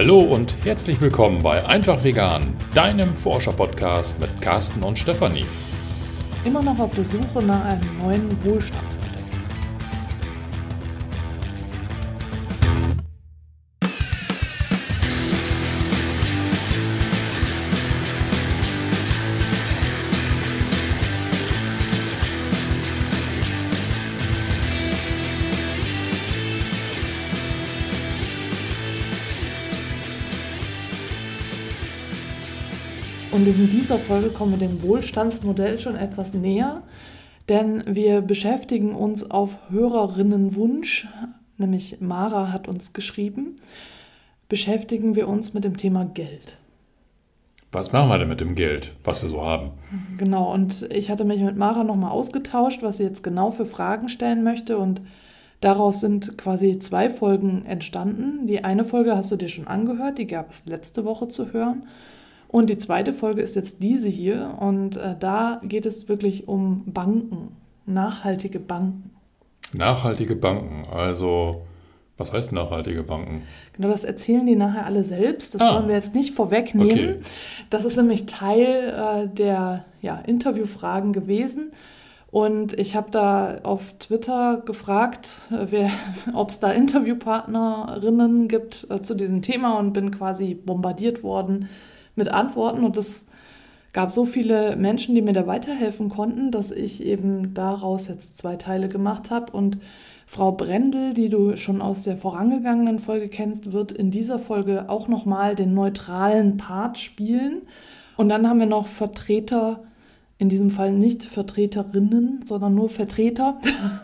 Hallo und herzlich willkommen bei Einfach Vegan, deinem Forscher-Podcast mit Carsten und Stefanie. Immer noch auf der Suche nach einem neuen Wohlstandsmodell. In dieser Folge kommen wir dem Wohlstandsmodell schon etwas näher, denn wir beschäftigen uns auf Hörerinnenwunsch, nämlich Mara hat uns geschrieben, beschäftigen wir uns mit dem Thema Geld. Was machen wir denn mit dem Geld, was wir so haben? Genau, und ich hatte mich mit Mara nochmal ausgetauscht, was sie jetzt genau für Fragen stellen möchte und Daraus sind quasi zwei Folgen entstanden. Die eine Folge hast du dir schon angehört, die gab es letzte Woche zu hören. Und die zweite Folge ist jetzt diese hier und äh, da geht es wirklich um Banken, nachhaltige Banken. Nachhaltige Banken, also was heißt nachhaltige Banken? Genau, das erzählen die nachher alle selbst. Das ah. wollen wir jetzt nicht vorwegnehmen. Okay. Das ist nämlich Teil äh, der ja, Interviewfragen gewesen. Und ich habe da auf Twitter gefragt, äh, ob es da Interviewpartnerinnen gibt äh, zu diesem Thema und bin quasi bombardiert worden mit Antworten und es gab so viele Menschen, die mir da weiterhelfen konnten, dass ich eben daraus jetzt zwei Teile gemacht habe und Frau Brendel, die du schon aus der vorangegangenen Folge kennst, wird in dieser Folge auch nochmal den neutralen Part spielen. Und dann haben wir noch Vertreter, in diesem Fall nicht Vertreterinnen, sondern nur Vertreter,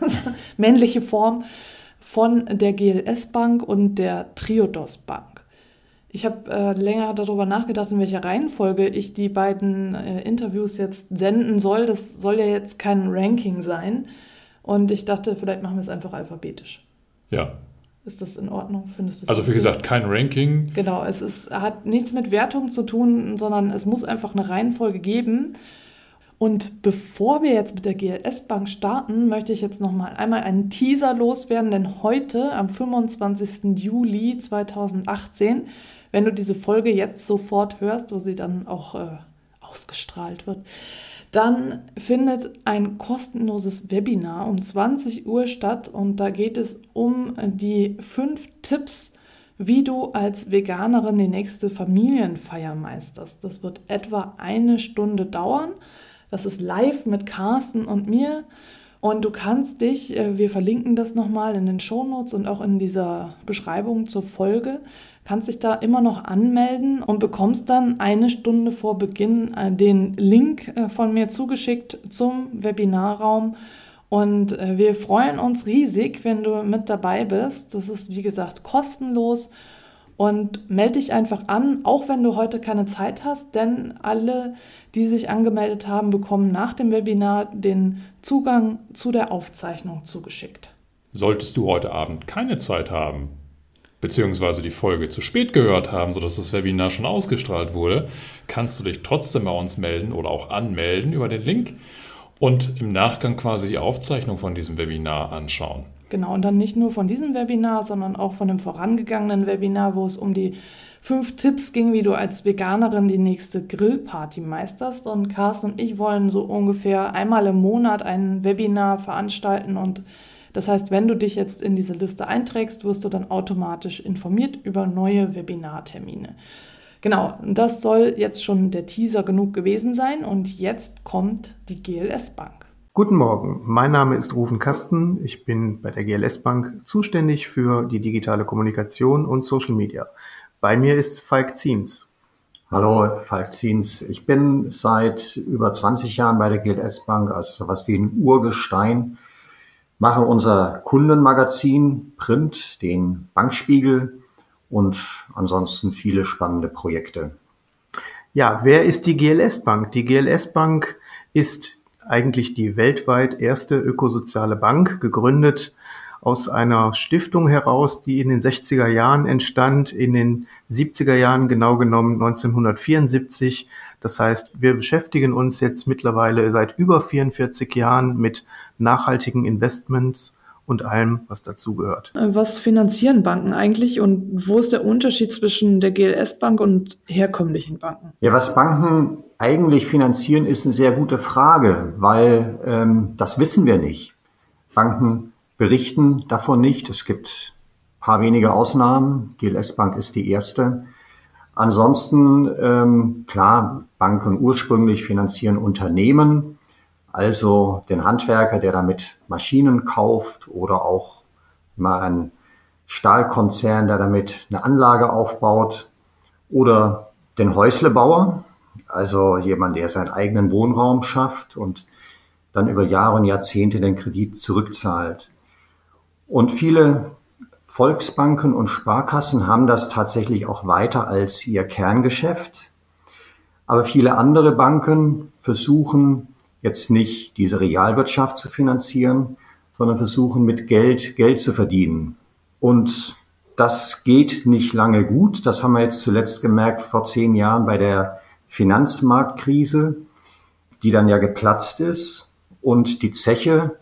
männliche Form von der GLS Bank und der Triodos Bank. Ich habe äh, länger darüber nachgedacht, in welcher Reihenfolge ich die beiden äh, Interviews jetzt senden soll. Das soll ja jetzt kein Ranking sein. Und ich dachte, vielleicht machen wir es einfach alphabetisch. Ja. Ist das in Ordnung? Findest du Also wie gesagt, kein Ranking. Genau, es ist, hat nichts mit Wertung zu tun, sondern es muss einfach eine Reihenfolge geben. Und bevor wir jetzt mit der GLS Bank starten, möchte ich jetzt noch mal einmal einen Teaser loswerden, denn heute am 25. Juli 2018 wenn du diese Folge jetzt sofort hörst, wo sie dann auch äh, ausgestrahlt wird, dann findet ein kostenloses Webinar um 20 Uhr statt und da geht es um die fünf Tipps, wie du als Veganerin die nächste Familienfeier meisterst. Das wird etwa eine Stunde dauern. Das ist live mit Carsten und mir. Und du kannst dich, äh, wir verlinken das nochmal in den Shownotes und auch in dieser Beschreibung zur Folge, kannst dich da immer noch anmelden und bekommst dann eine Stunde vor Beginn äh, den Link äh, von mir zugeschickt zum Webinarraum. Und äh, wir freuen uns riesig, wenn du mit dabei bist. Das ist, wie gesagt, kostenlos. Und melde dich einfach an, auch wenn du heute keine Zeit hast, denn alle, die sich angemeldet haben, bekommen nach dem Webinar den Zugang zu der Aufzeichnung zugeschickt. Solltest du heute Abend keine Zeit haben, beziehungsweise die Folge zu spät gehört haben, sodass das Webinar schon ausgestrahlt wurde, kannst du dich trotzdem bei uns melden oder auch anmelden über den Link und im Nachgang quasi die Aufzeichnung von diesem Webinar anschauen. Genau, und dann nicht nur von diesem Webinar, sondern auch von dem vorangegangenen Webinar, wo es um die fünf Tipps ging, wie du als Veganerin die nächste Grillparty meisterst. Und Carsten und ich wollen so ungefähr einmal im Monat ein Webinar veranstalten und das heißt, wenn du dich jetzt in diese Liste einträgst, wirst du dann automatisch informiert über neue Webinartermine. Genau, das soll jetzt schon der Teaser genug gewesen sein und jetzt kommt die GLS Bank. Guten Morgen, mein Name ist Rufen Kasten. Ich bin bei der GLS Bank zuständig für die digitale Kommunikation und Social Media. Bei mir ist Falk Ziens. Hallo, Falk Ziens. Ich bin seit über 20 Jahren bei der GLS Bank, also sowas wie ein Urgestein mache unser Kundenmagazin Print, den Bankspiegel und ansonsten viele spannende Projekte. Ja, wer ist die GLS Bank? Die GLS Bank ist eigentlich die weltweit erste ökosoziale Bank, gegründet aus einer Stiftung heraus, die in den 60er Jahren entstand, in den 70er Jahren genau genommen 1974. Das heißt, wir beschäftigen uns jetzt mittlerweile seit über 44 Jahren mit nachhaltigen Investments und allem, was dazugehört. Was finanzieren Banken eigentlich und wo ist der Unterschied zwischen der GLS-Bank und herkömmlichen Banken? Ja, was Banken eigentlich finanzieren, ist eine sehr gute Frage, weil ähm, das wissen wir nicht. Banken berichten davon nicht. Es gibt ein paar wenige Ausnahmen. GLS Bank ist die erste. Ansonsten, ähm, klar, Banken ursprünglich finanzieren Unternehmen, also den Handwerker, der damit Maschinen kauft oder auch mal ein Stahlkonzern, der damit eine Anlage aufbaut oder den Häuslebauer, also jemand, der seinen eigenen Wohnraum schafft und dann über Jahre und Jahrzehnte den Kredit zurückzahlt. Und viele Volksbanken und Sparkassen haben das tatsächlich auch weiter als ihr Kerngeschäft. Aber viele andere Banken versuchen jetzt nicht diese Realwirtschaft zu finanzieren, sondern versuchen mit Geld Geld zu verdienen. Und das geht nicht lange gut. Das haben wir jetzt zuletzt gemerkt vor zehn Jahren bei der Finanzmarktkrise, die dann ja geplatzt ist. Und die Zeche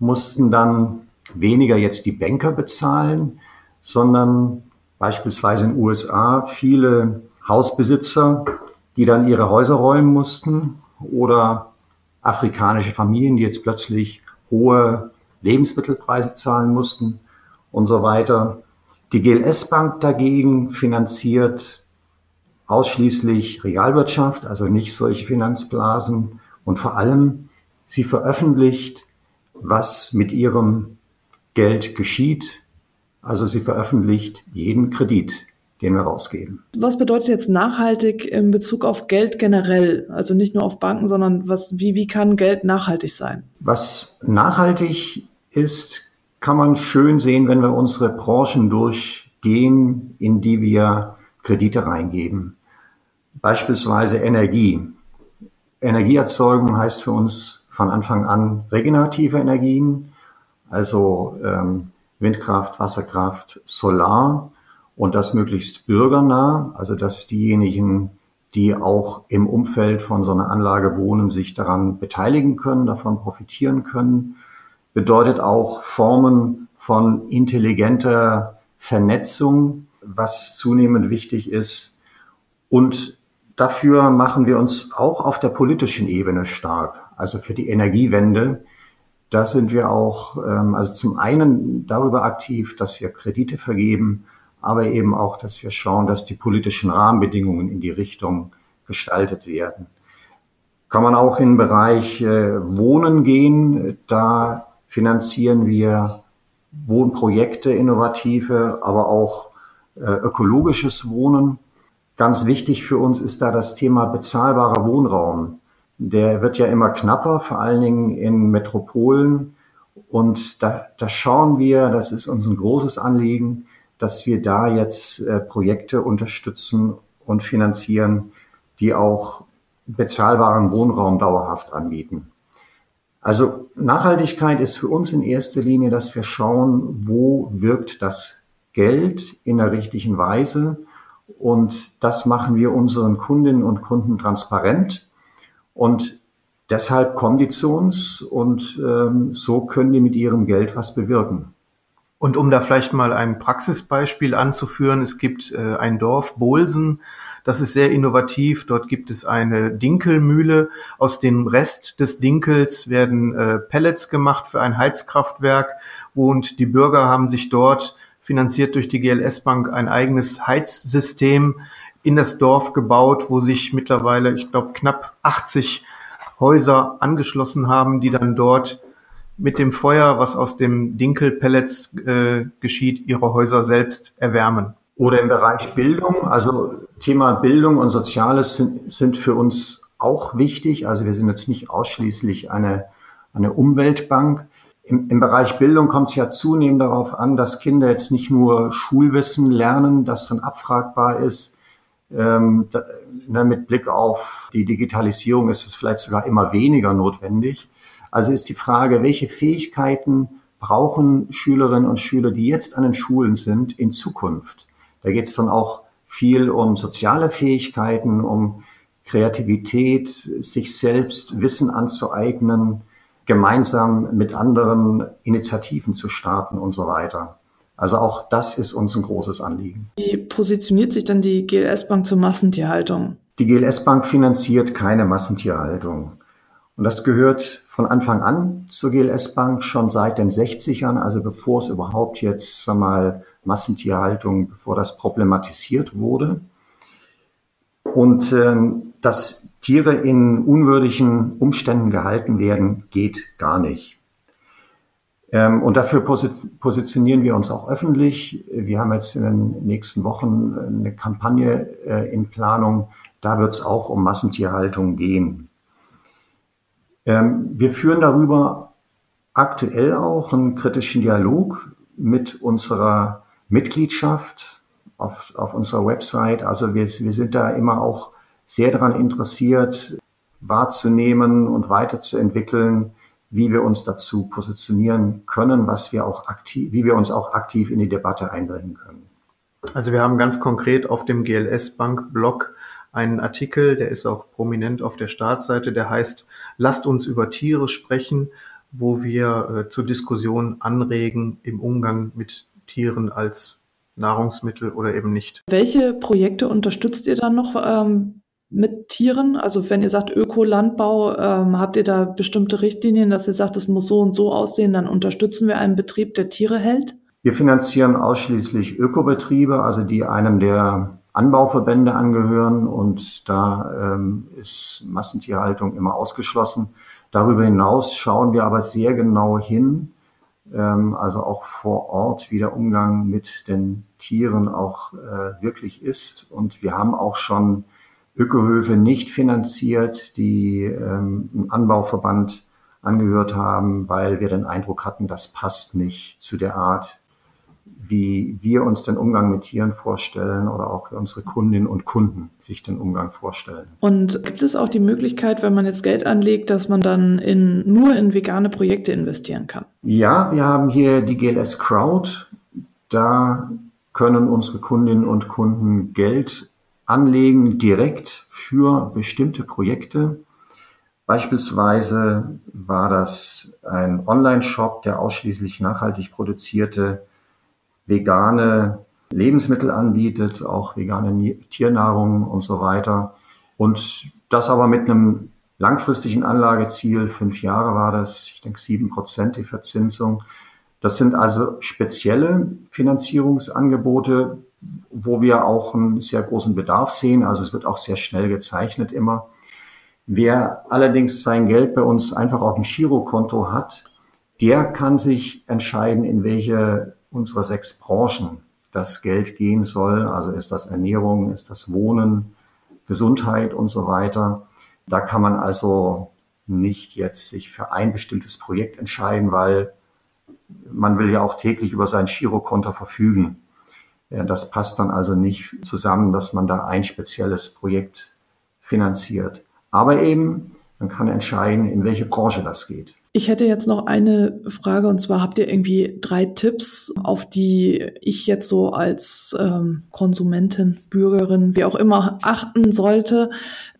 mussten dann weniger jetzt die Banker bezahlen, sondern beispielsweise in den USA viele Hausbesitzer, die dann ihre Häuser räumen mussten oder afrikanische Familien, die jetzt plötzlich hohe Lebensmittelpreise zahlen mussten und so weiter. Die GLS Bank dagegen finanziert ausschließlich Realwirtschaft, also nicht solche Finanzblasen und vor allem sie veröffentlicht, was mit ihrem Geld geschieht. Also sie veröffentlicht jeden Kredit, den wir rausgeben. Was bedeutet jetzt nachhaltig in Bezug auf Geld generell? Also nicht nur auf Banken, sondern was, wie, wie kann Geld nachhaltig sein? Was nachhaltig ist, kann man schön sehen, wenn wir unsere Branchen durchgehen, in die wir Kredite reingeben. Beispielsweise Energie. Energieerzeugung heißt für uns von Anfang an regenerative Energien, also ähm, Windkraft, Wasserkraft, Solar und das möglichst bürgernah, also dass diejenigen, die auch im Umfeld von so einer Anlage wohnen, sich daran beteiligen können, davon profitieren können. Bedeutet auch Formen von intelligenter Vernetzung, was zunehmend wichtig ist. Und dafür machen wir uns auch auf der politischen Ebene stark, also für die Energiewende. Da sind wir auch, ähm, also zum einen darüber aktiv, dass wir Kredite vergeben, aber eben auch, dass wir schauen, dass die politischen Rahmenbedingungen in die Richtung gestaltet werden. Kann man auch in den Bereich äh, Wohnen gehen. Da finanzieren wir Wohnprojekte, innovative, aber auch äh, ökologisches Wohnen. Ganz wichtig für uns ist da das Thema bezahlbarer Wohnraum. Der wird ja immer knapper, vor allen Dingen in Metropolen. Und da, da schauen wir, das ist uns ein großes Anliegen, dass wir da jetzt äh, Projekte unterstützen und finanzieren, die auch bezahlbaren Wohnraum dauerhaft anbieten. Also Nachhaltigkeit ist für uns in erster Linie, dass wir schauen, wo wirkt das Geld in der richtigen Weise. Und das machen wir unseren Kundinnen und Kunden transparent. Und deshalb kommen die zu uns und ähm, so können die mit ihrem Geld was bewirken. Und um da vielleicht mal ein Praxisbeispiel anzuführen, es gibt äh, ein Dorf, Bolsen, das ist sehr innovativ. Dort gibt es eine Dinkelmühle. Aus dem Rest des Dinkels werden äh, Pellets gemacht für ein Heizkraftwerk. Und die Bürger haben sich dort, finanziert durch die GLS Bank, ein eigenes Heizsystem in das Dorf gebaut, wo sich mittlerweile, ich glaube, knapp 80 Häuser angeschlossen haben, die dann dort mit dem Feuer, was aus dem Dinkelpellets äh, geschieht, ihre Häuser selbst erwärmen. Oder im Bereich Bildung, also Thema Bildung und Soziales sind, sind für uns auch wichtig. Also wir sind jetzt nicht ausschließlich eine, eine Umweltbank. Im, Im Bereich Bildung kommt es ja zunehmend darauf an, dass Kinder jetzt nicht nur Schulwissen lernen, das dann abfragbar ist. Ähm, da, ne, mit Blick auf die Digitalisierung ist es vielleicht sogar immer weniger notwendig. Also ist die Frage, welche Fähigkeiten brauchen Schülerinnen und Schüler, die jetzt an den Schulen sind, in Zukunft? Da geht es dann auch viel um soziale Fähigkeiten, um Kreativität, sich selbst Wissen anzueignen. gemeinsam mit anderen Initiativen zu starten und so weiter. Also auch das ist uns ein großes Anliegen. Wie positioniert sich dann die GLS Bank zur Massentierhaltung? Die GLS Bank finanziert keine Massentierhaltung. Und das gehört von Anfang an zur GLS Bank schon seit den 60ern, also bevor es überhaupt jetzt sag mal Massentierhaltung, bevor das problematisiert wurde. Und ähm, dass Tiere in unwürdigen Umständen gehalten werden, geht gar nicht. Ähm, und dafür positionieren wir uns auch öffentlich. Wir haben jetzt in den nächsten Wochen eine Kampagne äh, in Planung. Da wird es auch um Massentierhaltung gehen. Ähm, wir führen darüber aktuell auch einen kritischen Dialog mit unserer Mitgliedschaft auf, auf unserer Website. Also wir, wir sind da immer auch sehr daran interessiert, wahrzunehmen und weiterzuentwickeln, wie wir uns dazu positionieren können, was wir auch aktiv, wie wir uns auch aktiv in die Debatte einbringen können. Also wir haben ganz konkret auf dem GLS Bank Blog einen Artikel, der ist auch prominent auf der Startseite, der heißt Lasst uns über Tiere sprechen, wo wir äh, zur Diskussion anregen im Umgang mit Tieren als Nahrungsmittel oder eben nicht. Welche Projekte unterstützt ihr dann noch ähm, mit Tieren? Also wenn ihr sagt Ökolandbau, ähm, habt ihr da bestimmte Richtlinien, dass ihr sagt, es muss so und so aussehen, dann unterstützen wir einen Betrieb, der Tiere hält? Wir finanzieren ausschließlich Ökobetriebe, also die einem der Anbauverbände angehören und da ähm, ist Massentierhaltung immer ausgeschlossen. Darüber hinaus schauen wir aber sehr genau hin, ähm, also auch vor Ort, wie der Umgang mit den Tieren auch äh, wirklich ist. Und wir haben auch schon Ökohöfe nicht finanziert, die ähm, einem Anbauverband angehört haben, weil wir den Eindruck hatten, das passt nicht zu der Art, wie wir uns den Umgang mit Tieren vorstellen oder auch unsere Kundinnen und Kunden sich den Umgang vorstellen. Und gibt es auch die Möglichkeit, wenn man jetzt Geld anlegt, dass man dann in, nur in vegane Projekte investieren kann? Ja, wir haben hier die GLS Crowd. Da können unsere Kundinnen und Kunden Geld anlegen direkt für bestimmte Projekte. Beispielsweise war das ein Online-Shop, der ausschließlich nachhaltig produzierte vegane Lebensmittel anbietet, auch vegane Tiernahrung und so weiter. Und das aber mit einem langfristigen Anlageziel, fünf Jahre war das, ich denke sieben Prozent die Verzinsung. Das sind also spezielle Finanzierungsangebote, wo wir auch einen sehr großen Bedarf sehen. Also es wird auch sehr schnell gezeichnet immer. Wer allerdings sein Geld bei uns einfach auf dem Girokonto hat, der kann sich entscheiden, in welche unserer sechs Branchen das Geld gehen soll. Also ist das Ernährung, ist das Wohnen, Gesundheit und so weiter. Da kann man also nicht jetzt sich für ein bestimmtes Projekt entscheiden, weil man will ja auch täglich über sein Girokonto verfügen. Das passt dann also nicht zusammen, dass man da ein spezielles Projekt finanziert. Aber eben, man kann entscheiden, in welche Branche das geht. Ich hätte jetzt noch eine Frage und zwar habt ihr irgendwie drei Tipps, auf die ich jetzt so als ähm, Konsumentin, Bürgerin, wie auch immer achten sollte,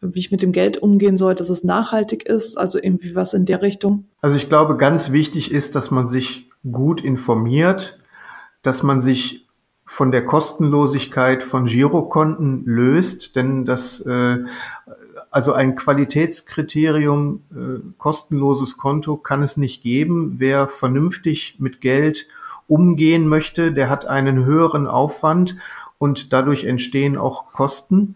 wie ich mit dem Geld umgehen sollte, dass es nachhaltig ist, also irgendwie was in der Richtung? Also ich glaube, ganz wichtig ist, dass man sich gut informiert, dass man sich von der Kostenlosigkeit von Girokonten löst, denn das äh, also ein Qualitätskriterium, äh, kostenloses Konto kann es nicht geben. Wer vernünftig mit Geld umgehen möchte, der hat einen höheren Aufwand und dadurch entstehen auch Kosten.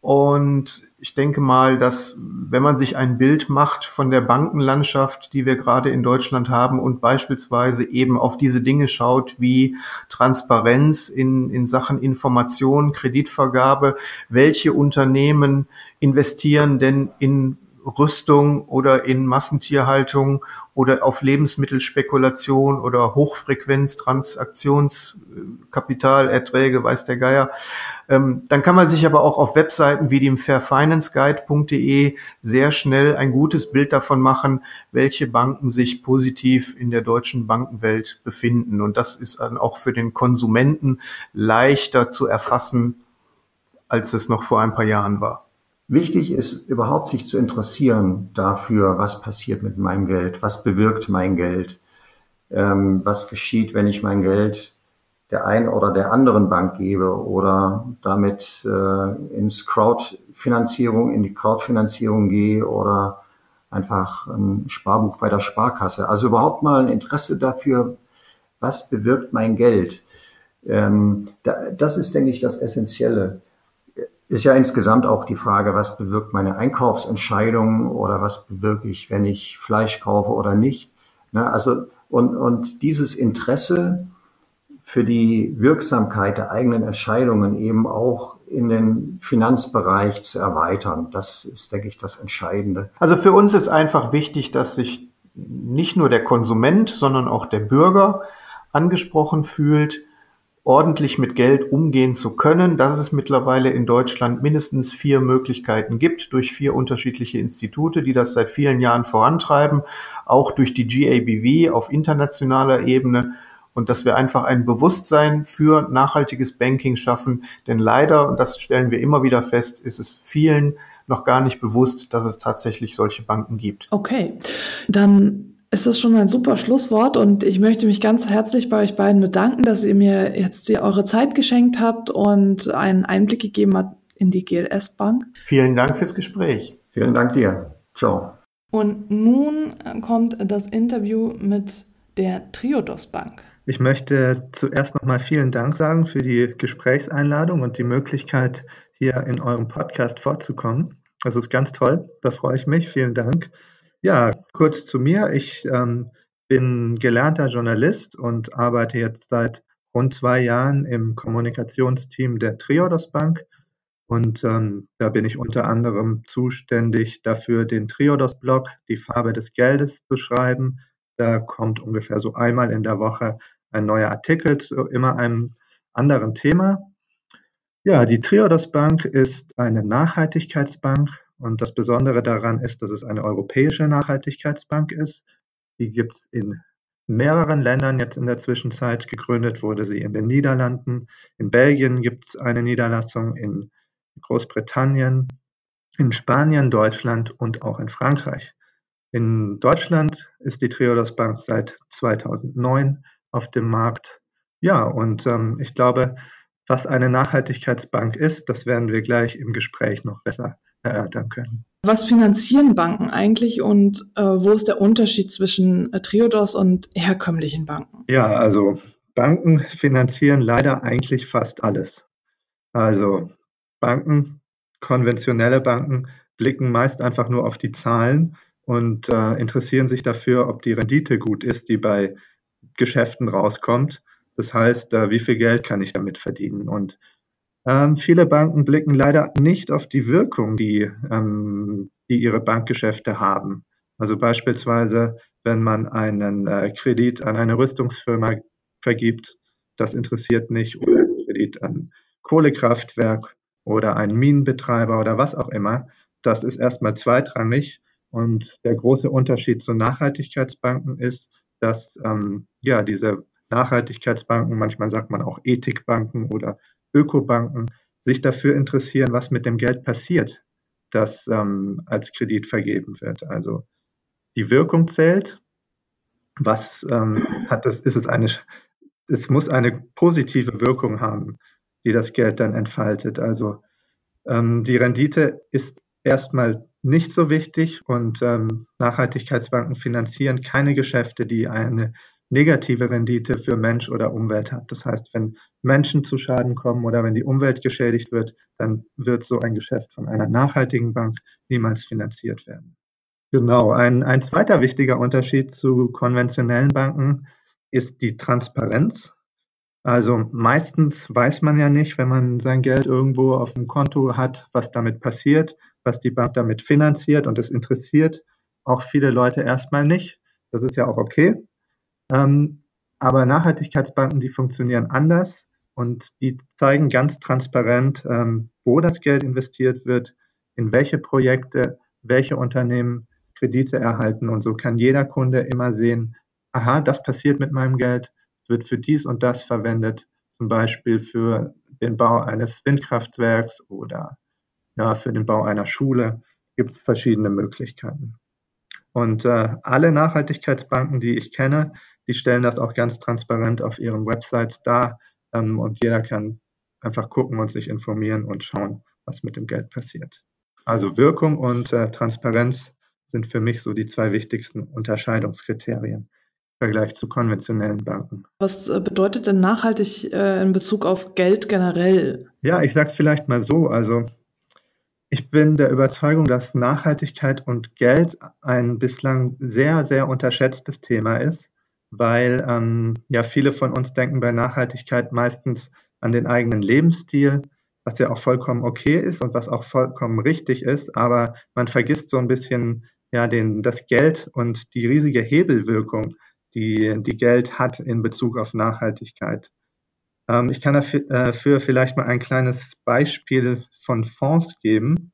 Und ich denke mal, dass wenn man sich ein Bild macht von der Bankenlandschaft, die wir gerade in Deutschland haben und beispielsweise eben auf diese Dinge schaut wie Transparenz in, in Sachen Information, Kreditvergabe, welche Unternehmen investieren denn in Rüstung oder in Massentierhaltung oder auf Lebensmittelspekulation oder Hochfrequenztransaktionskapitalerträge, weiß der Geier. Ähm, dann kann man sich aber auch auf Webseiten wie dem fairfinanceguide.de sehr schnell ein gutes Bild davon machen, welche Banken sich positiv in der deutschen Bankenwelt befinden. Und das ist dann auch für den Konsumenten leichter zu erfassen, als es noch vor ein paar Jahren war. Wichtig ist überhaupt sich zu interessieren dafür, was passiert mit meinem Geld, was bewirkt mein Geld, ähm, was geschieht, wenn ich mein Geld der einen oder der anderen Bank gebe oder damit äh, ins Crowdfinanzierung, in die Crowdfinanzierung gehe oder einfach ein Sparbuch bei der Sparkasse. Also überhaupt mal ein Interesse dafür, was bewirkt mein Geld. Ähm, da, das ist, denke ich, das Essentielle. Ist ja insgesamt auch die Frage, was bewirkt meine Einkaufsentscheidung oder was bewirke ich, wenn ich Fleisch kaufe oder nicht. Ne? Also, und, und dieses Interesse, für die Wirksamkeit der eigenen Entscheidungen eben auch in den Finanzbereich zu erweitern. Das ist, denke ich, das Entscheidende. Also für uns ist einfach wichtig, dass sich nicht nur der Konsument, sondern auch der Bürger angesprochen fühlt, ordentlich mit Geld umgehen zu können, dass es mittlerweile in Deutschland mindestens vier Möglichkeiten gibt durch vier unterschiedliche Institute, die das seit vielen Jahren vorantreiben, auch durch die GABV auf internationaler Ebene und dass wir einfach ein Bewusstsein für nachhaltiges Banking schaffen. Denn leider, und das stellen wir immer wieder fest, ist es vielen noch gar nicht bewusst, dass es tatsächlich solche Banken gibt. Okay, dann ist das schon ein super Schlusswort und ich möchte mich ganz herzlich bei euch beiden bedanken, dass ihr mir jetzt eure Zeit geschenkt habt und einen Einblick gegeben habt in die GLS Bank. Vielen Dank fürs Gespräch. Vielen Dank dir. Ciao. Und nun kommt das Interview mit der Triodos Bank. Ich möchte zuerst nochmal vielen Dank sagen für die Gesprächseinladung und die Möglichkeit, hier in eurem Podcast vorzukommen. Das ist ganz toll, da freue ich mich. Vielen Dank. Ja, kurz zu mir. Ich ähm, bin gelernter Journalist und arbeite jetzt seit rund zwei Jahren im Kommunikationsteam der Triodos Bank. Und ähm, da bin ich unter anderem zuständig dafür, den Triodos-Blog, die Farbe des Geldes zu schreiben da kommt ungefähr so einmal in der Woche ein neuer Artikel zu immer einem anderen Thema. Ja, die Triodos Bank ist eine Nachhaltigkeitsbank und das Besondere daran ist, dass es eine europäische Nachhaltigkeitsbank ist. Die gibt es in mehreren Ländern jetzt in der Zwischenzeit. Gegründet wurde sie in den Niederlanden. In Belgien gibt es eine Niederlassung, in Großbritannien, in Spanien, Deutschland und auch in Frankreich. In Deutschland ist die Triodos Bank seit 2009 auf dem Markt. Ja, und ähm, ich glaube, was eine Nachhaltigkeitsbank ist, das werden wir gleich im Gespräch noch besser erörtern können. Was finanzieren Banken eigentlich und äh, wo ist der Unterschied zwischen äh, Triodos und herkömmlichen Banken? Ja, also Banken finanzieren leider eigentlich fast alles. Also Banken, konventionelle Banken blicken meist einfach nur auf die Zahlen und äh, interessieren sich dafür, ob die Rendite gut ist, die bei Geschäften rauskommt. Das heißt, äh, wie viel Geld kann ich damit verdienen? Und ähm, viele Banken blicken leider nicht auf die Wirkung, die, ähm, die ihre Bankgeschäfte haben. Also beispielsweise, wenn man einen äh, Kredit an eine Rüstungsfirma vergibt, das interessiert nicht, oder einen Kredit an Kohlekraftwerk oder einen Minenbetreiber oder was auch immer. Das ist erstmal zweitrangig und der große Unterschied zu Nachhaltigkeitsbanken ist, dass ähm, ja diese Nachhaltigkeitsbanken, manchmal sagt man auch Ethikbanken oder Ökobanken, sich dafür interessieren, was mit dem Geld passiert, das ähm, als Kredit vergeben wird. Also die Wirkung zählt. Was ähm, hat das? Ist es eine? Es muss eine positive Wirkung haben, die das Geld dann entfaltet. Also ähm, die Rendite ist erstmal nicht so wichtig und ähm, Nachhaltigkeitsbanken finanzieren keine Geschäfte, die eine negative Rendite für Mensch oder Umwelt hat. Das heißt, wenn Menschen zu Schaden kommen oder wenn die Umwelt geschädigt wird, dann wird so ein Geschäft von einer nachhaltigen Bank niemals finanziert werden. Genau, ein, ein zweiter wichtiger Unterschied zu konventionellen Banken ist die Transparenz. Also meistens weiß man ja nicht, wenn man sein Geld irgendwo auf dem Konto hat, was damit passiert was die Bank damit finanziert und das interessiert auch viele Leute erstmal nicht. Das ist ja auch okay. Ähm, aber Nachhaltigkeitsbanken, die funktionieren anders und die zeigen ganz transparent, ähm, wo das Geld investiert wird, in welche Projekte, welche Unternehmen Kredite erhalten. Und so kann jeder Kunde immer sehen, aha, das passiert mit meinem Geld, wird für dies und das verwendet, zum Beispiel für den Bau eines Windkraftwerks oder ja, für den Bau einer Schule gibt es verschiedene Möglichkeiten. Und äh, alle Nachhaltigkeitsbanken, die ich kenne, die stellen das auch ganz transparent auf ihren Websites dar ähm, und jeder kann einfach gucken und sich informieren und schauen, was mit dem Geld passiert. Also Wirkung und äh, Transparenz sind für mich so die zwei wichtigsten Unterscheidungskriterien im Vergleich zu konventionellen Banken. Was äh, bedeutet denn nachhaltig äh, in Bezug auf Geld generell? Ja, ich sage es vielleicht mal so. Also ich bin der Überzeugung, dass Nachhaltigkeit und Geld ein bislang sehr, sehr unterschätztes Thema ist, weil ähm, ja viele von uns denken bei Nachhaltigkeit meistens an den eigenen Lebensstil, was ja auch vollkommen okay ist und was auch vollkommen richtig ist, aber man vergisst so ein bisschen ja den, das Geld und die riesige Hebelwirkung, die, die Geld hat in Bezug auf Nachhaltigkeit. Ähm, ich kann dafür äh, vielleicht mal ein kleines Beispiel von Fonds geben.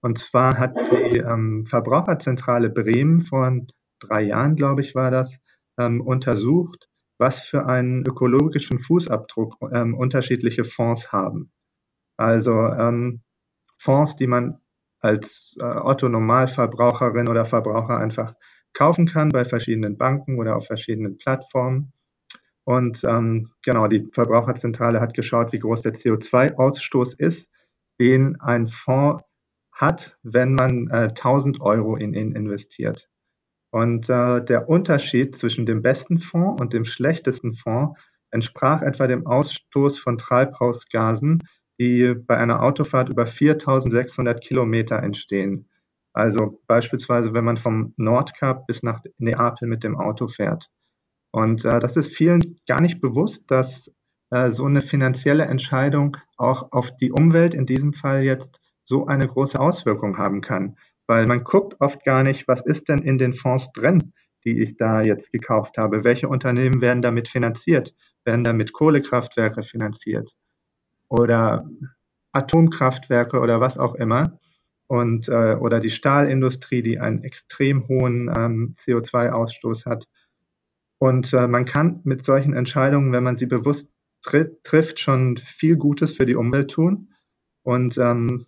Und zwar hat die ähm, Verbraucherzentrale Bremen vor drei Jahren, glaube ich, war das, ähm, untersucht, was für einen ökologischen Fußabdruck ähm, unterschiedliche Fonds haben. Also ähm, Fonds, die man als äh, Otto Normalverbraucherin oder Verbraucher einfach kaufen kann bei verschiedenen Banken oder auf verschiedenen Plattformen. Und ähm, genau, die Verbraucherzentrale hat geschaut, wie groß der CO2-Ausstoß ist, den ein Fonds hat, wenn man äh, 1000 Euro in ihn investiert. Und äh, der Unterschied zwischen dem besten Fonds und dem schlechtesten Fonds entsprach etwa dem Ausstoß von Treibhausgasen, die bei einer Autofahrt über 4600 Kilometer entstehen. Also beispielsweise, wenn man vom Nordkap bis nach Neapel mit dem Auto fährt. Und äh, das ist vielen gar nicht bewusst, dass äh, so eine finanzielle Entscheidung auch auf die Umwelt, in diesem Fall jetzt, so eine große Auswirkung haben kann. Weil man guckt oft gar nicht, was ist denn in den Fonds drin, die ich da jetzt gekauft habe? Welche Unternehmen werden damit finanziert? Werden damit Kohlekraftwerke finanziert? Oder Atomkraftwerke oder was auch immer? Und, äh, oder die Stahlindustrie, die einen extrem hohen ähm, CO2-Ausstoß hat. Und äh, man kann mit solchen Entscheidungen, wenn man sie bewusst tri trifft, schon viel Gutes für die Umwelt tun. Und ähm,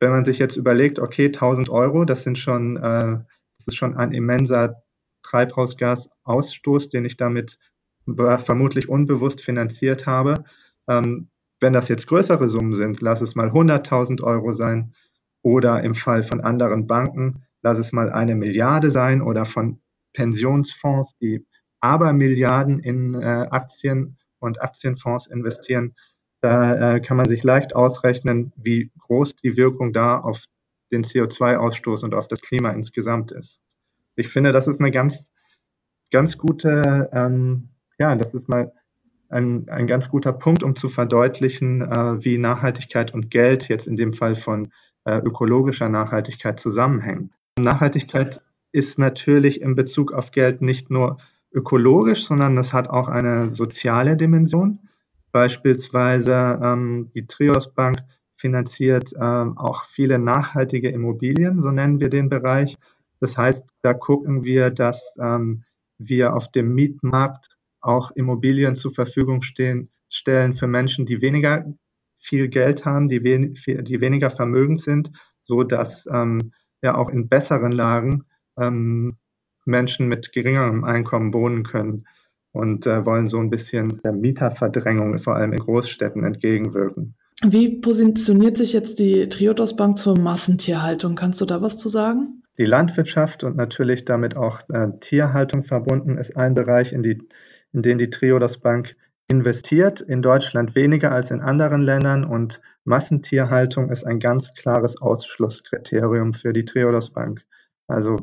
wenn man sich jetzt überlegt, okay, 1000 Euro, das sind schon, äh, das ist schon ein immenser Treibhausgasausstoß, den ich damit vermutlich unbewusst finanziert habe. Ähm, wenn das jetzt größere Summen sind, lass es mal 100.000 Euro sein oder im Fall von anderen Banken, lass es mal eine Milliarde sein oder von Pensionsfonds, die aber Milliarden in äh, Aktien und Aktienfonds investieren, da äh, kann man sich leicht ausrechnen, wie groß die Wirkung da auf den CO2-Ausstoß und auf das Klima insgesamt ist. Ich finde, das ist eine ganz, ganz gute, ähm, ja, das ist mal ein, ein ganz guter Punkt, um zu verdeutlichen, äh, wie Nachhaltigkeit und Geld jetzt in dem Fall von äh, ökologischer Nachhaltigkeit zusammenhängen. Nachhaltigkeit ist natürlich in Bezug auf Geld nicht nur ökologisch, sondern es hat auch eine soziale Dimension. Beispielsweise ähm, die Trios Bank finanziert ähm, auch viele nachhaltige Immobilien, so nennen wir den Bereich. Das heißt, da gucken wir, dass ähm, wir auf dem Mietmarkt auch Immobilien zur Verfügung stehen, stellen für Menschen, die weniger viel Geld haben, die, wen die weniger vermögend sind, so dass ähm, ja auch in besseren Lagen ähm, Menschen mit geringerem Einkommen wohnen können und äh, wollen so ein bisschen der Mieterverdrängung vor allem in Großstädten entgegenwirken. Wie positioniert sich jetzt die Triodos Bank zur Massentierhaltung? Kannst du da was zu sagen? Die Landwirtschaft und natürlich damit auch äh, Tierhaltung verbunden ist ein Bereich, in, die, in den die Triodos Bank investiert. In Deutschland weniger als in anderen Ländern und Massentierhaltung ist ein ganz klares Ausschlusskriterium für die Triodos Bank. Also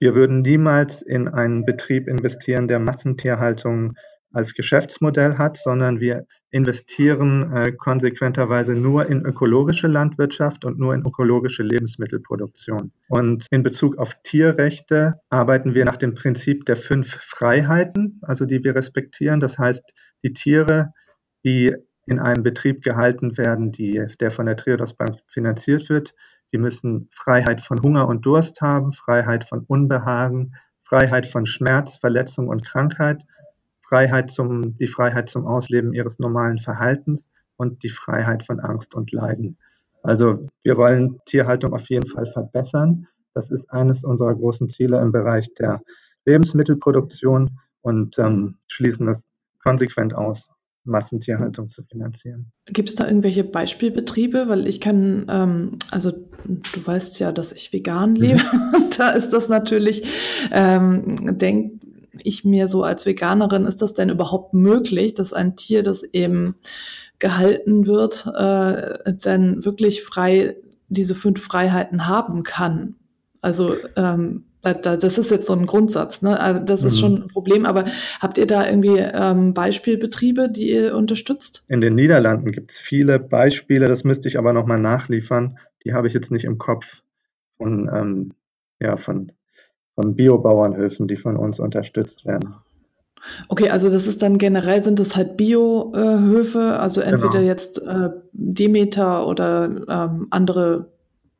wir würden niemals in einen Betrieb investieren, der Massentierhaltung als Geschäftsmodell hat, sondern wir investieren äh, konsequenterweise nur in ökologische Landwirtschaft und nur in ökologische Lebensmittelproduktion. Und in Bezug auf Tierrechte arbeiten wir nach dem Prinzip der fünf Freiheiten, also die wir respektieren. Das heißt, die Tiere, die in einem Betrieb gehalten werden, die, der von der Triodos Bank finanziert wird, die müssen Freiheit von Hunger und Durst haben, Freiheit von Unbehagen, Freiheit von Schmerz, Verletzung und Krankheit, Freiheit zum, die Freiheit zum Ausleben ihres normalen Verhaltens und die Freiheit von Angst und Leiden. Also wir wollen Tierhaltung auf jeden Fall verbessern. Das ist eines unserer großen Ziele im Bereich der Lebensmittelproduktion und ähm, schließen das konsequent aus, Massentierhaltung zu finanzieren. Gibt es da irgendwelche Beispielbetriebe? Weil ich kann, ähm, also du weißt ja, dass ich vegan mhm. lebe. Mhm. da ist das natürlich, ähm, denk ich mir so als Veganerin, ist das denn überhaupt möglich, dass ein Tier, das eben gehalten wird, äh, dann wirklich frei diese fünf Freiheiten haben kann? Also ähm, das ist jetzt so ein Grundsatz, ne? Also das ist mhm. schon ein Problem. Aber habt ihr da irgendwie ähm, Beispielbetriebe, die ihr unterstützt? In den Niederlanden gibt es viele Beispiele, das müsste ich aber nochmal nachliefern. Die habe ich jetzt nicht im Kopf von, ähm, ja, von, von Biobauernhöfen, die von uns unterstützt werden. Okay, also das ist dann generell sind es halt Biohöfe, also entweder genau. jetzt äh, Demeter oder ähm, andere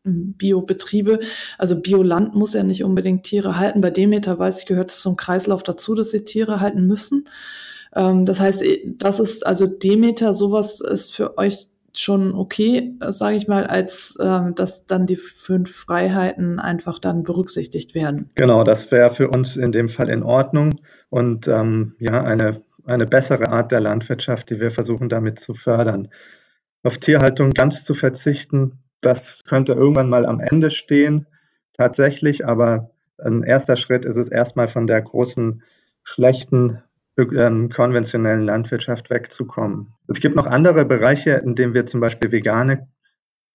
Biobetriebe. Also Bioland muss ja nicht unbedingt Tiere halten. Bei Demeter weiß ich, gehört es zum Kreislauf dazu, dass sie Tiere halten müssen. Ähm, das heißt, das ist also Demeter, sowas ist für euch schon okay, sage ich mal, als ähm, dass dann die fünf Freiheiten einfach dann berücksichtigt werden. Genau, das wäre für uns in dem Fall in Ordnung und ähm, ja eine eine bessere Art der Landwirtschaft, die wir versuchen damit zu fördern. Auf Tierhaltung ganz zu verzichten, das könnte irgendwann mal am Ende stehen, tatsächlich, aber ein erster Schritt ist es erstmal von der großen, schlechten, ähm, konventionellen Landwirtschaft wegzukommen. Es gibt noch andere Bereiche, in denen wir zum Beispiel vegane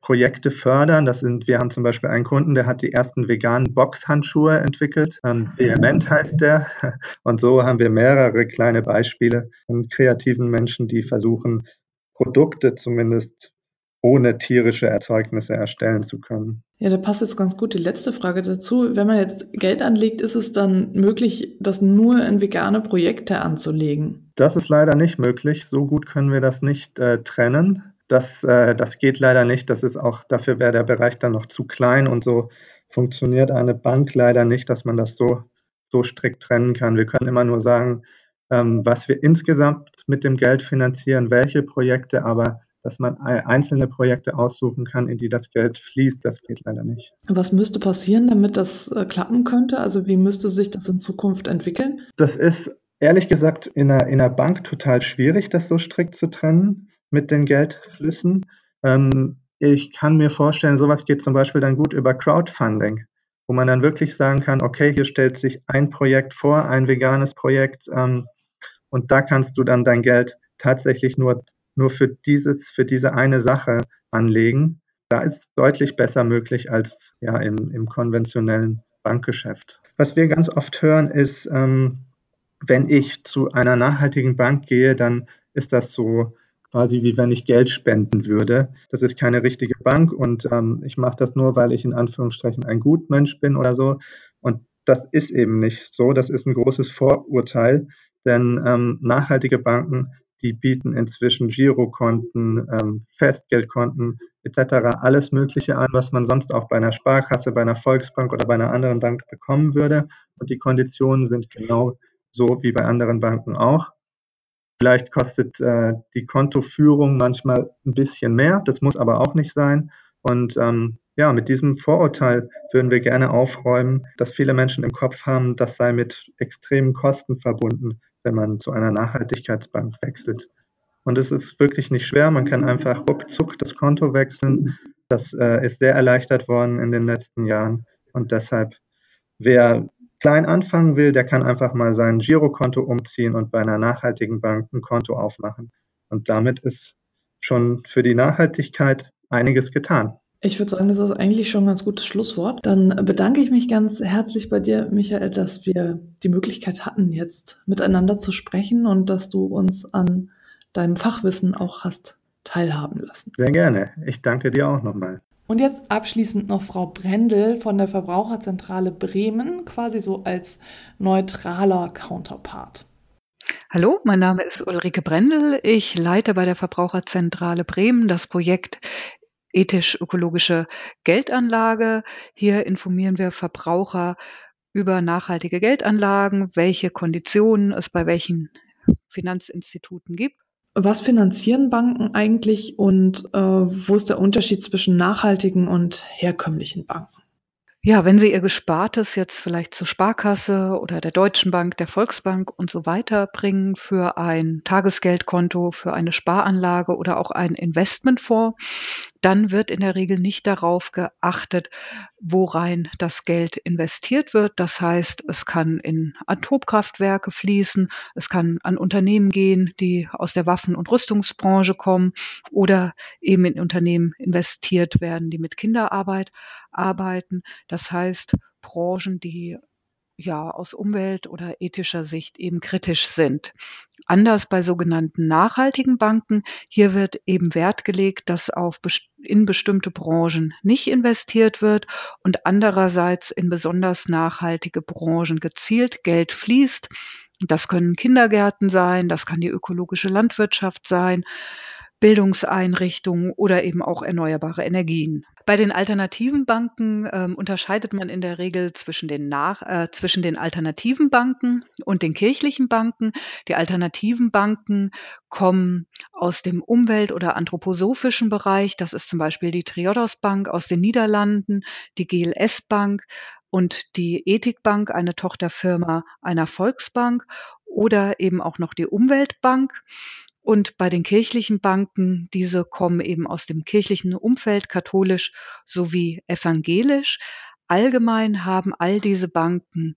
Projekte fördern. Das sind, wir haben zum Beispiel einen Kunden, der hat die ersten veganen Boxhandschuhe entwickelt. Ähm, Vehement heißt der. Und so haben wir mehrere kleine Beispiele von kreativen Menschen, die versuchen, Produkte zumindest ohne tierische Erzeugnisse erstellen zu können. Ja, da passt jetzt ganz gut die letzte Frage dazu. Wenn man jetzt Geld anlegt, ist es dann möglich, das nur in vegane Projekte anzulegen? Das ist leider nicht möglich. So gut können wir das nicht äh, trennen. Das, äh, das geht leider nicht. Das ist auch, dafür wäre der Bereich dann noch zu klein und so funktioniert eine Bank leider nicht, dass man das so, so strikt trennen kann. Wir können immer nur sagen, ähm, was wir insgesamt mit dem Geld finanzieren, welche Projekte, aber dass man einzelne Projekte aussuchen kann, in die das Geld fließt. Das geht leider nicht. Was müsste passieren, damit das äh, klappen könnte? Also wie müsste sich das in Zukunft entwickeln? Das ist ehrlich gesagt in einer, in einer Bank total schwierig, das so strikt zu trennen mit den Geldflüssen. Ähm, ich kann mir vorstellen, sowas geht zum Beispiel dann gut über Crowdfunding, wo man dann wirklich sagen kann, okay, hier stellt sich ein Projekt vor, ein veganes Projekt, ähm, und da kannst du dann dein Geld tatsächlich nur nur für dieses, für diese eine Sache anlegen. Da ist es deutlich besser möglich als ja im, im konventionellen Bankgeschäft. Was wir ganz oft hören ist, ähm, wenn ich zu einer nachhaltigen Bank gehe, dann ist das so quasi wie wenn ich Geld spenden würde. Das ist keine richtige Bank und ähm, ich mache das nur, weil ich in Anführungsstrichen ein Gutmensch bin oder so. Und das ist eben nicht so. Das ist ein großes Vorurteil, denn ähm, nachhaltige Banken die bieten inzwischen Girokonten, ähm, Festgeldkonten etc. alles Mögliche an, was man sonst auch bei einer Sparkasse, bei einer Volksbank oder bei einer anderen Bank bekommen würde. Und die Konditionen sind genau so wie bei anderen Banken auch. Vielleicht kostet äh, die Kontoführung manchmal ein bisschen mehr, das muss aber auch nicht sein. Und ähm, ja, mit diesem Vorurteil würden wir gerne aufräumen, dass viele Menschen im Kopf haben, das sei mit extremen Kosten verbunden wenn man zu einer Nachhaltigkeitsbank wechselt. Und es ist wirklich nicht schwer. Man kann einfach ruckzuck das Konto wechseln. Das äh, ist sehr erleichtert worden in den letzten Jahren. Und deshalb, wer klein anfangen will, der kann einfach mal sein Girokonto umziehen und bei einer nachhaltigen Bank ein Konto aufmachen. Und damit ist schon für die Nachhaltigkeit einiges getan. Ich würde sagen, das ist eigentlich schon ein ganz gutes Schlusswort. Dann bedanke ich mich ganz herzlich bei dir, Michael, dass wir die Möglichkeit hatten, jetzt miteinander zu sprechen und dass du uns an deinem Fachwissen auch hast teilhaben lassen. Sehr gerne. Ich danke dir auch nochmal. Und jetzt abschließend noch Frau Brendel von der Verbraucherzentrale Bremen, quasi so als neutraler Counterpart. Hallo, mein Name ist Ulrike Brendel. Ich leite bei der Verbraucherzentrale Bremen das Projekt ethisch-ökologische Geldanlage. Hier informieren wir Verbraucher über nachhaltige Geldanlagen, welche Konditionen es bei welchen Finanzinstituten gibt. Was finanzieren Banken eigentlich und äh, wo ist der Unterschied zwischen nachhaltigen und herkömmlichen Banken? Ja, wenn Sie Ihr Gespartes jetzt vielleicht zur Sparkasse oder der Deutschen Bank, der Volksbank und so weiter bringen für ein Tagesgeldkonto, für eine Sparanlage oder auch einen Investmentfonds, dann wird in der Regel nicht darauf geachtet, worein das Geld investiert wird. Das heißt, es kann in Atomkraftwerke fließen, es kann an Unternehmen gehen, die aus der Waffen- und Rüstungsbranche kommen oder eben in Unternehmen investiert werden, die mit Kinderarbeit arbeiten. Das heißt, Branchen, die ja aus Umwelt- oder ethischer Sicht eben kritisch sind. Anders bei sogenannten nachhaltigen Banken. Hier wird eben Wert gelegt, dass auf in bestimmte Branchen nicht investiert wird und andererseits in besonders nachhaltige Branchen gezielt Geld fließt. Das können Kindergärten sein, das kann die ökologische Landwirtschaft sein, Bildungseinrichtungen oder eben auch erneuerbare Energien. Bei den alternativen Banken ähm, unterscheidet man in der Regel zwischen den, nach, äh, zwischen den alternativen Banken und den kirchlichen Banken. Die alternativen Banken kommen aus dem Umwelt- oder anthroposophischen Bereich. Das ist zum Beispiel die Triodos Bank aus den Niederlanden, die GLS Bank und die Ethikbank, eine Tochterfirma einer Volksbank oder eben auch noch die Umweltbank. Und bei den kirchlichen Banken, diese kommen eben aus dem kirchlichen Umfeld, katholisch sowie evangelisch. Allgemein haben all diese Banken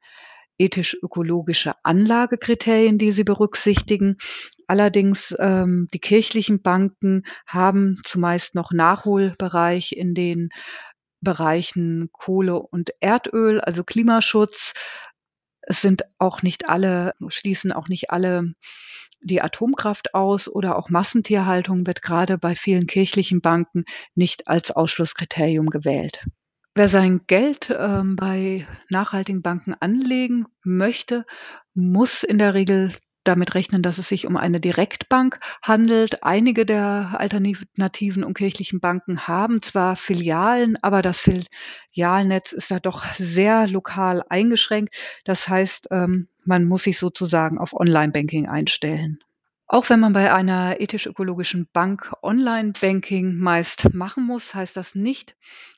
ethisch-ökologische Anlagekriterien, die sie berücksichtigen. Allerdings ähm, die kirchlichen Banken haben zumeist noch Nachholbereich in den Bereichen Kohle und Erdöl, also Klimaschutz. Es sind auch nicht alle, schließen auch nicht alle die Atomkraft aus oder auch Massentierhaltung wird gerade bei vielen kirchlichen Banken nicht als Ausschlusskriterium gewählt. Wer sein Geld ähm, bei nachhaltigen Banken anlegen möchte, muss in der Regel damit rechnen, dass es sich um eine Direktbank handelt. Einige der alternativen und kirchlichen Banken haben zwar Filialen, aber das Filialnetz ist da doch sehr lokal eingeschränkt. Das heißt, ähm, man muss sich sozusagen auf Online-Banking einstellen. Auch wenn man bei einer ethisch-ökologischen Bank Online-Banking meist machen muss, heißt das nicht,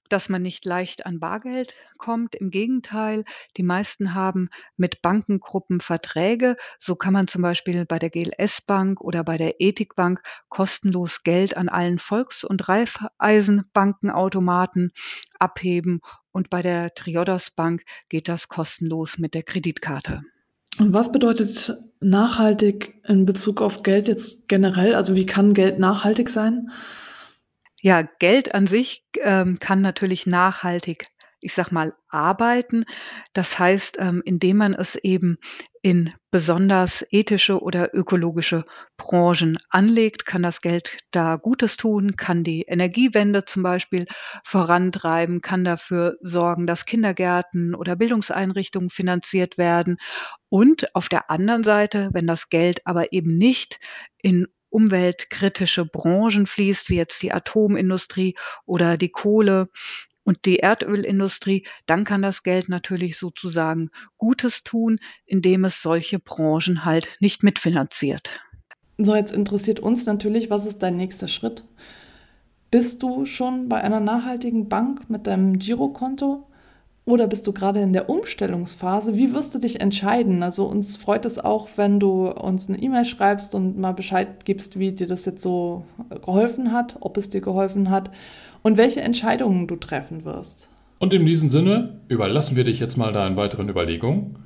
dass man nicht leicht an Bargeld kommt. Im Gegenteil, die meisten haben mit Bankengruppen Verträge. So kann man zum Beispiel bei der GLS Bank oder bei der Ethikbank kostenlos Geld an allen Volks- und Raiffeisenbankenautomaten abheben und bei der Triodos Bank geht das kostenlos mit der Kreditkarte. Und was bedeutet nachhaltig in Bezug auf Geld jetzt generell? Also wie kann Geld nachhaltig sein? Ja, Geld an sich ähm, kann natürlich nachhaltig, ich sag mal, arbeiten. Das heißt, ähm, indem man es eben in besonders ethische oder ökologische Branchen anlegt, kann das Geld da Gutes tun, kann die Energiewende zum Beispiel vorantreiben, kann dafür sorgen, dass Kindergärten oder Bildungseinrichtungen finanziert werden. Und auf der anderen Seite, wenn das Geld aber eben nicht in umweltkritische Branchen fließt, wie jetzt die Atomindustrie oder die Kohle, und die Erdölindustrie, dann kann das Geld natürlich sozusagen Gutes tun, indem es solche Branchen halt nicht mitfinanziert. So, jetzt interessiert uns natürlich, was ist dein nächster Schritt? Bist du schon bei einer nachhaltigen Bank mit deinem Girokonto oder bist du gerade in der Umstellungsphase? Wie wirst du dich entscheiden? Also uns freut es auch, wenn du uns eine E-Mail schreibst und mal Bescheid gibst, wie dir das jetzt so geholfen hat, ob es dir geholfen hat und welche Entscheidungen du treffen wirst. Und in diesem Sinne überlassen wir dich jetzt mal deinen weiteren Überlegungen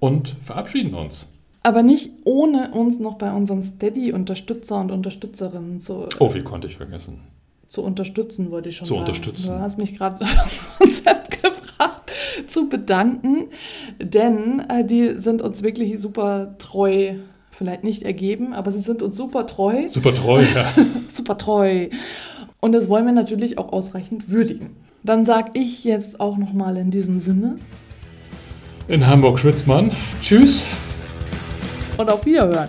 und verabschieden uns. Aber nicht ohne uns noch bei unseren Steady-Unterstützer und Unterstützerinnen zu. Oh, wie konnte ich vergessen? Zu unterstützen, würde ich schon zu sagen. Zu unterstützen. Du hast mich gerade auf Konzept gebracht, zu bedanken, denn äh, die sind uns wirklich super treu vielleicht nicht ergeben, aber sie sind uns super treu. Super treu, ja. super treu. Und das wollen wir natürlich auch ausreichend würdigen. Dann sage ich jetzt auch nochmal in diesem Sinne. In Hamburg schwitzt man. Tschüss. Und auf Wiederhören.